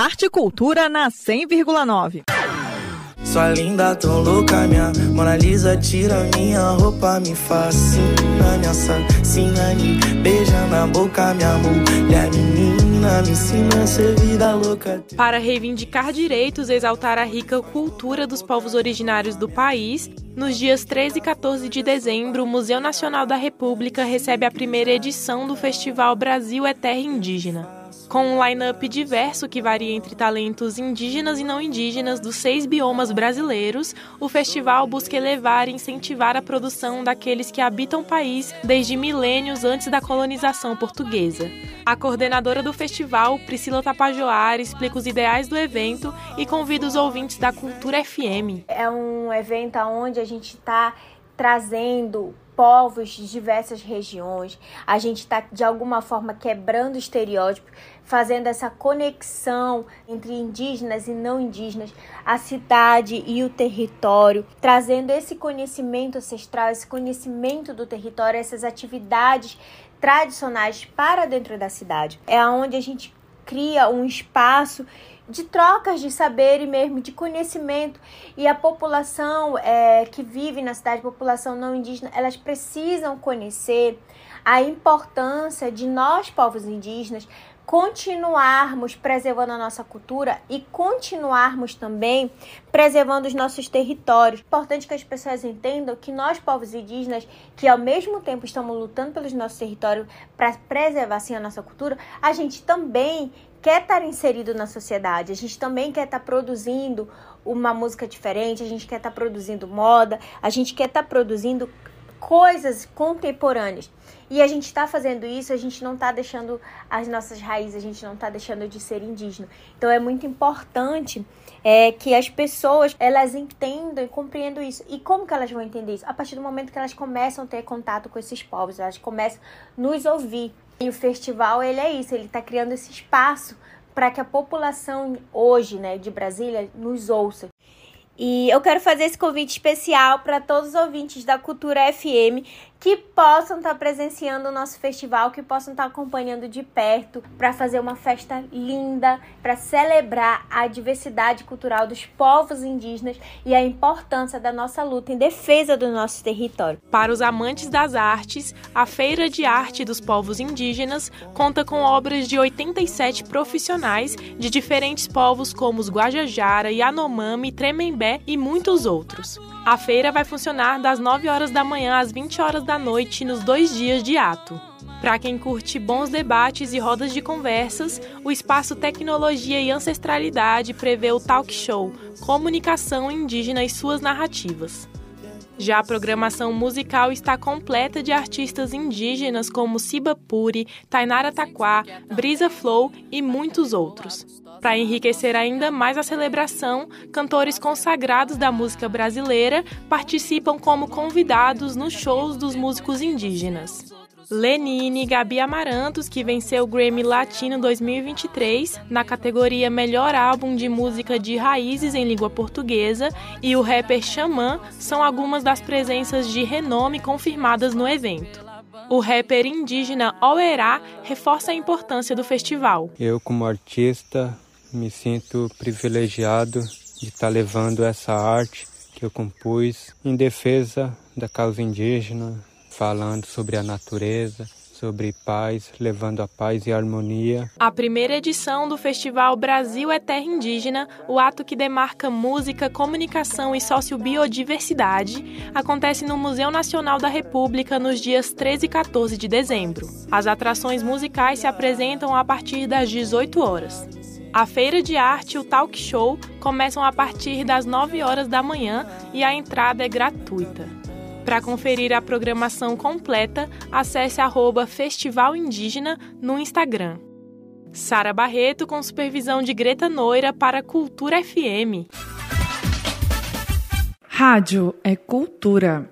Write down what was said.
Arte e Cultura na 100,9. Sua linda, tão louca, minha Mona Lisa tira minha roupa, me fascina, me assassina, me beija na boca, minha mulher menina, me ensina a ser vida louca. Para reivindicar direitos e exaltar a rica cultura dos povos originários do país, nos dias 13 e 14 de dezembro, o Museu Nacional da República recebe a primeira edição do Festival Brasil é Terra Indígena. Com um line-up diverso que varia entre talentos indígenas e não indígenas dos seis biomas brasileiros, o festival busca elevar e incentivar a produção daqueles que habitam o país desde milênios antes da colonização portuguesa. A coordenadora do festival, Priscila Tapajoar, explica os ideais do evento e convida os ouvintes da Cultura FM. É um evento onde a gente está trazendo povos de diversas regiões, a gente está de alguma forma quebrando estereótipos, fazendo essa conexão entre indígenas e não indígenas, a cidade e o território, trazendo esse conhecimento ancestral, esse conhecimento do território, essas atividades tradicionais para dentro da cidade. É onde a gente cria um espaço de trocas de saber e mesmo de conhecimento. E a população é, que vive na cidade, população não indígena, elas precisam conhecer a importância de nós, povos indígenas, continuarmos preservando a nossa cultura e continuarmos também preservando os nossos territórios. Importante que as pessoas entendam que nós, povos indígenas, que ao mesmo tempo estamos lutando pelos nossos territórios para preservar assim a nossa cultura, a gente também quer estar inserido na sociedade, a gente também quer estar produzindo uma música diferente, a gente quer estar produzindo moda, a gente quer estar produzindo coisas contemporâneas. E a gente está fazendo isso, a gente não está deixando as nossas raízes, a gente não está deixando de ser indígena. Então é muito importante é, que as pessoas elas entendam e compreendam isso. E como que elas vão entender isso? A partir do momento que elas começam a ter contato com esses povos, elas começam a nos ouvir. E o festival, ele é isso, ele está criando esse espaço para que a população hoje, né, de Brasília, nos ouça. E eu quero fazer esse convite especial para todos os ouvintes da Cultura FM que possam estar tá presenciando o nosso festival, que possam estar tá acompanhando de perto para fazer uma festa linda, para celebrar a diversidade cultural dos povos indígenas e a importância da nossa luta em defesa do nosso território. Para os amantes das artes, a Feira de Arte dos Povos Indígenas conta com obras de 87 profissionais de diferentes povos como os Guajajara, Yanomami, E muitos outros. A feira vai funcionar das 9 horas da manhã às 20 horas da noite nos dois dias de ato. Para quem curte bons debates e rodas de conversas, o espaço Tecnologia e Ancestralidade prevê o talk show Comunicação Indígena e suas narrativas. Já a programação musical está completa de artistas indígenas como Siba Puri, Tainara Taquá, Brisa Flow e muitos outros. Para enriquecer ainda mais a celebração, cantores consagrados da música brasileira participam como convidados nos shows dos músicos indígenas. Lenine Gabi Amarantos, que venceu o Grammy Latino 2023 na categoria Melhor Álbum de Música de Raízes em Língua Portuguesa, e o rapper Xamã são algumas das presenças de renome confirmadas no evento. O rapper indígena Oerá reforça a importância do festival. Eu, como artista, me sinto privilegiado de estar levando essa arte que eu compus em defesa da causa indígena, falando sobre a natureza, sobre paz, levando a paz e a harmonia. A primeira edição do Festival Brasil é Terra Indígena, o ato que demarca música, comunicação e sociobiodiversidade, acontece no Museu Nacional da República nos dias 13 e 14 de dezembro. As atrações musicais se apresentam a partir das 18 horas. A feira de arte e o talk show começam a partir das 9 horas da manhã e a entrada é gratuita. Para conferir a programação completa, acesse arroba Festival Indígena no Instagram. Sara Barreto com supervisão de Greta Noira para Cultura FM. Rádio é cultura.